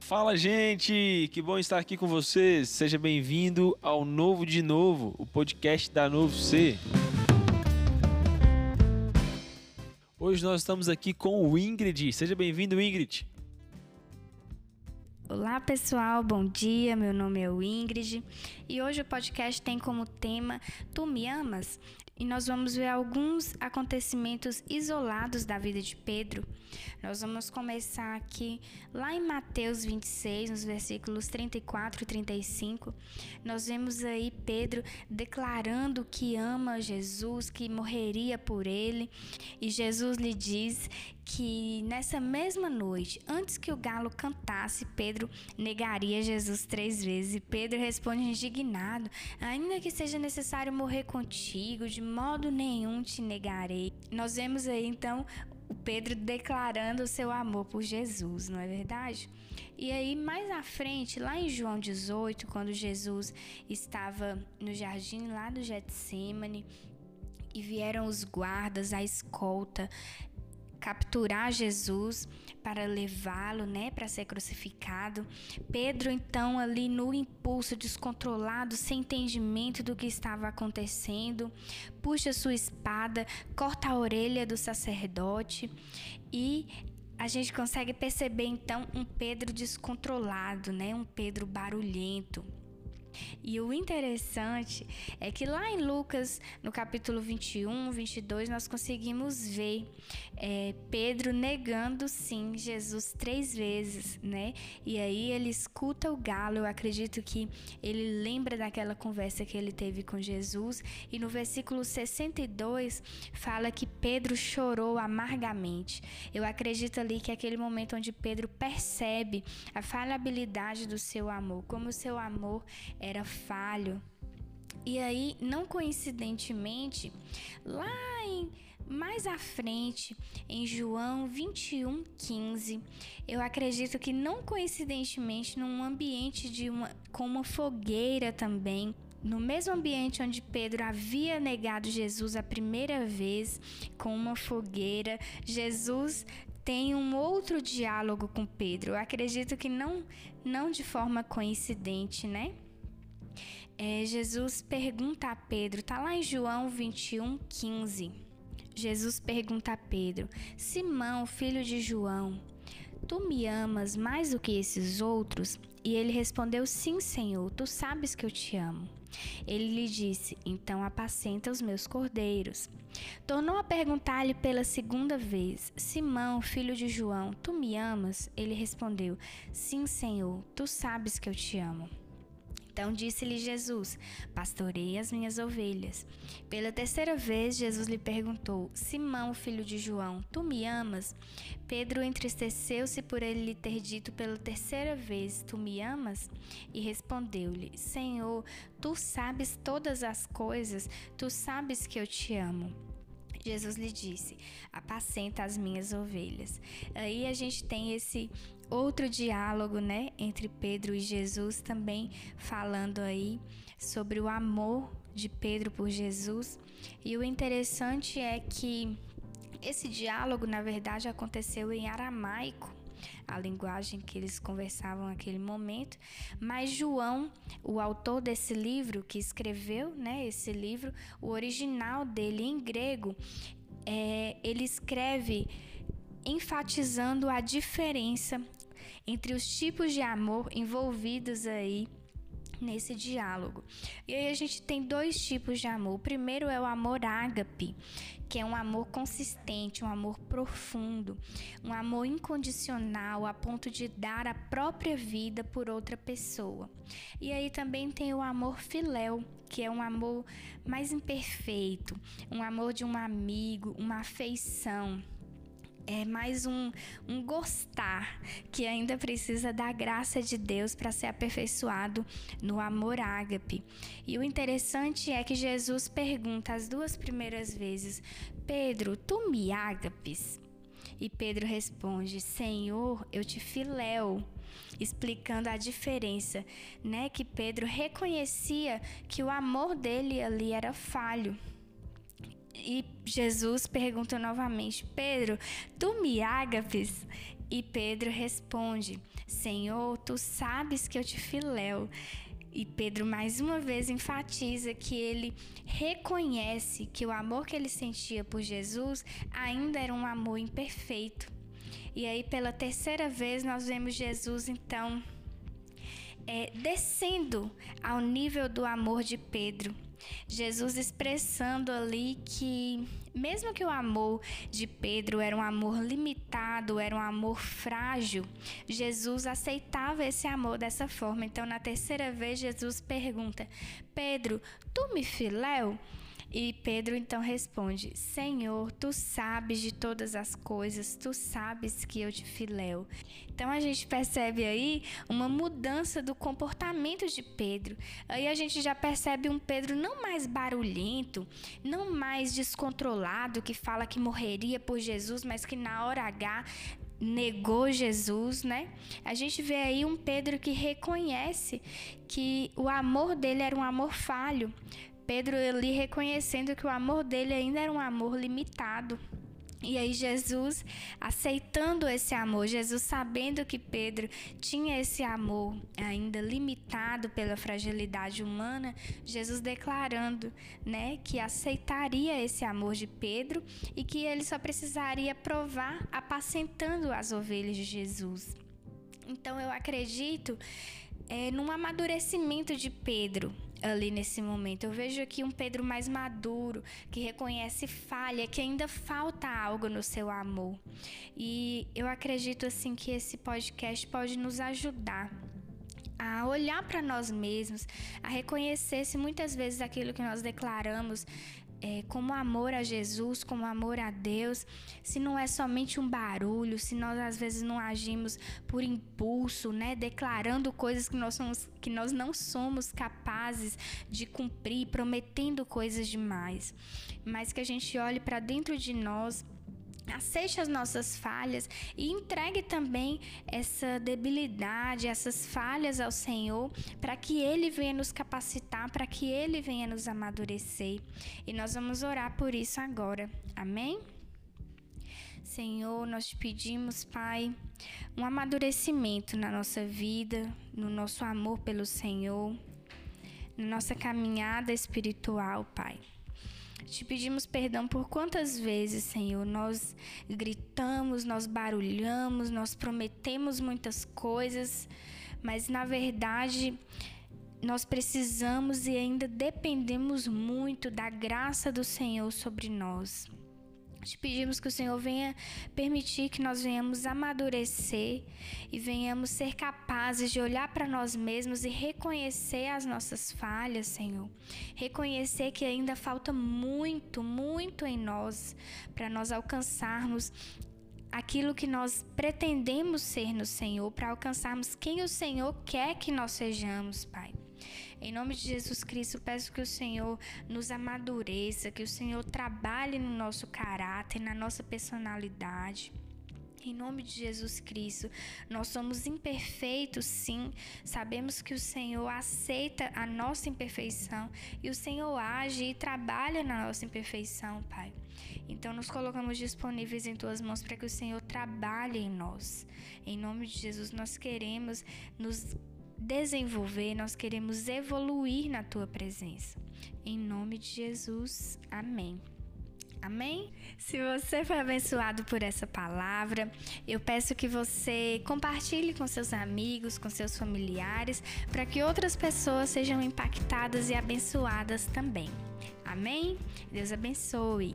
Fala, gente! Que bom estar aqui com vocês. Seja bem-vindo ao Novo de Novo, o podcast da Novo C. Hoje nós estamos aqui com o Ingrid. Seja bem-vindo, Ingrid. Olá pessoal, bom dia. Meu nome é o Ingrid e hoje o podcast tem como tema Tu me amas? E nós vamos ver alguns acontecimentos isolados da vida de Pedro. Nós vamos começar aqui lá em Mateus 26, nos versículos 34 e 35. Nós vemos aí Pedro declarando que ama Jesus, que morreria por ele, e Jesus lhe diz que nessa mesma noite, antes que o galo cantasse, Pedro negaria Jesus três vezes. E Pedro responde indignado: Ainda que seja necessário morrer contigo, de modo nenhum te negarei. Nós vemos aí então o Pedro declarando o seu amor por Jesus, não é verdade? E aí, mais à frente, lá em João 18, quando Jesus estava no jardim lá do Getsemane, e vieram os guardas, a escolta, capturar Jesus para levá-lo, né, para ser crucificado. Pedro então ali no impulso descontrolado, sem entendimento do que estava acontecendo, puxa sua espada, corta a orelha do sacerdote e a gente consegue perceber então um Pedro descontrolado, né? Um Pedro barulhento. E o interessante é que lá em Lucas, no capítulo 21, 22, nós conseguimos ver é, Pedro negando sim Jesus três vezes, né? E aí ele escuta o galo, eu acredito que ele lembra daquela conversa que ele teve com Jesus. E no versículo 62 fala que Pedro chorou amargamente. Eu acredito ali que é aquele momento onde Pedro percebe a falhabilidade do seu amor, como o seu amor era falho. E aí, não coincidentemente, lá em mais à frente, em João 21, 15, eu acredito que não coincidentemente, num ambiente de uma, com uma fogueira também, no mesmo ambiente onde Pedro havia negado Jesus a primeira vez, com uma fogueira, Jesus tem um outro diálogo com Pedro. Eu acredito que não, não de forma coincidente, né? É, Jesus pergunta a Pedro, tá lá em João 21, 15. Jesus pergunta a Pedro: Simão, filho de João, tu me amas mais do que esses outros? E ele respondeu: Sim, Senhor, tu sabes que eu te amo. Ele lhe disse: Então apacenta os meus cordeiros. Tornou a perguntar-lhe pela segunda vez: Simão, filho de João, tu me amas? Ele respondeu: Sim, Senhor, tu sabes que eu te amo. Então disse-lhe Jesus: Pastorei as minhas ovelhas. Pela terceira vez, Jesus lhe perguntou: Simão, filho de João, tu me amas? Pedro entristeceu-se por ele lhe ter dito pela terceira vez: Tu me amas? E respondeu-lhe: Senhor, tu sabes todas as coisas, tu sabes que eu te amo. Jesus lhe disse: Apacenta as minhas ovelhas. Aí a gente tem esse outro diálogo, né, entre Pedro e Jesus também falando aí sobre o amor de Pedro por Jesus. E o interessante é que esse diálogo, na verdade, aconteceu em aramaico a linguagem que eles conversavam naquele momento. Mas João, o autor desse livro, que escreveu né, esse livro, o original dele em grego, é, ele escreve enfatizando a diferença entre os tipos de amor envolvidos aí nesse diálogo. E aí a gente tem dois tipos de amor. O primeiro é o amor ágape, que é um amor consistente, um amor profundo, um amor incondicional a ponto de dar a própria vida por outra pessoa. E aí também tem o amor filéu, que é um amor mais imperfeito, um amor de um amigo, uma afeição é mais um, um gostar que ainda precisa da graça de Deus para ser aperfeiçoado no amor ágape. E o interessante é que Jesus pergunta as duas primeiras vezes: Pedro, tu me ágapes? E Pedro responde: Senhor, eu te filéu. Explicando a diferença, né? Que Pedro reconhecia que o amor dele ali era falho. E Jesus pergunta novamente: Pedro, tu me ágapes? E Pedro responde: Senhor, tu sabes que eu te filéu. E Pedro mais uma vez enfatiza que ele reconhece que o amor que ele sentia por Jesus ainda era um amor imperfeito. E aí, pela terceira vez, nós vemos Jesus então é, descendo ao nível do amor de Pedro. Jesus expressando ali que, mesmo que o amor de Pedro era um amor limitado, era um amor frágil, Jesus aceitava esse amor dessa forma. Então, na terceira vez, Jesus pergunta: Pedro, tu me filéu? E Pedro então responde: Senhor, tu sabes de todas as coisas, tu sabes que eu te filéu. Então a gente percebe aí uma mudança do comportamento de Pedro. Aí a gente já percebe um Pedro não mais barulhento, não mais descontrolado, que fala que morreria por Jesus, mas que na hora H negou Jesus, né? A gente vê aí um Pedro que reconhece que o amor dele era um amor falho, Pedro ali reconhecendo que o amor dele ainda era um amor limitado. E aí Jesus aceitando esse amor, Jesus sabendo que Pedro tinha esse amor ainda limitado pela fragilidade humana, Jesus declarando, né, que aceitaria esse amor de Pedro e que ele só precisaria provar apacentando as ovelhas de Jesus. Então eu acredito é, num amadurecimento de Pedro, ali nesse momento. Eu vejo aqui um Pedro mais maduro, que reconhece falha, que ainda falta algo no seu amor. E eu acredito assim que esse podcast pode nos ajudar a olhar para nós mesmos, a reconhecer se muitas vezes aquilo que nós declaramos é, como amor a Jesus, como amor a Deus, se não é somente um barulho, se nós às vezes não agimos por impulso, né, declarando coisas que nós, somos, que nós não somos capazes de cumprir, prometendo coisas demais, mas que a gente olhe para dentro de nós aceite as nossas falhas e entregue também essa debilidade, essas falhas ao Senhor, para que Ele venha nos capacitar, para que Ele venha nos amadurecer. E nós vamos orar por isso agora. Amém? Senhor, nós te pedimos, Pai, um amadurecimento na nossa vida, no nosso amor pelo Senhor, na nossa caminhada espiritual, Pai. Te pedimos perdão por quantas vezes, Senhor, nós gritamos, nós barulhamos, nós prometemos muitas coisas, mas na verdade nós precisamos e ainda dependemos muito da graça do Senhor sobre nós. Te pedimos que o Senhor venha permitir que nós venhamos amadurecer e venhamos ser capazes de olhar para nós mesmos e reconhecer as nossas falhas, Senhor. Reconhecer que ainda falta muito, muito em nós para nós alcançarmos aquilo que nós pretendemos ser no Senhor, para alcançarmos quem o Senhor quer que nós sejamos, Pai. Em nome de Jesus Cristo, peço que o Senhor nos amadureça, que o Senhor trabalhe no nosso caráter, na nossa personalidade. Em nome de Jesus Cristo, nós somos imperfeitos, sim. Sabemos que o Senhor aceita a nossa imperfeição e o Senhor age e trabalha na nossa imperfeição, Pai. Então, nos colocamos disponíveis em tuas mãos para que o Senhor trabalhe em nós. Em nome de Jesus, nós queremos nos desenvolver, nós queremos evoluir na tua presença. Em nome de Jesus, amém. Amém? Se você foi abençoado por essa palavra, eu peço que você compartilhe com seus amigos, com seus familiares, para que outras pessoas sejam impactadas e abençoadas também. Amém? Deus abençoe.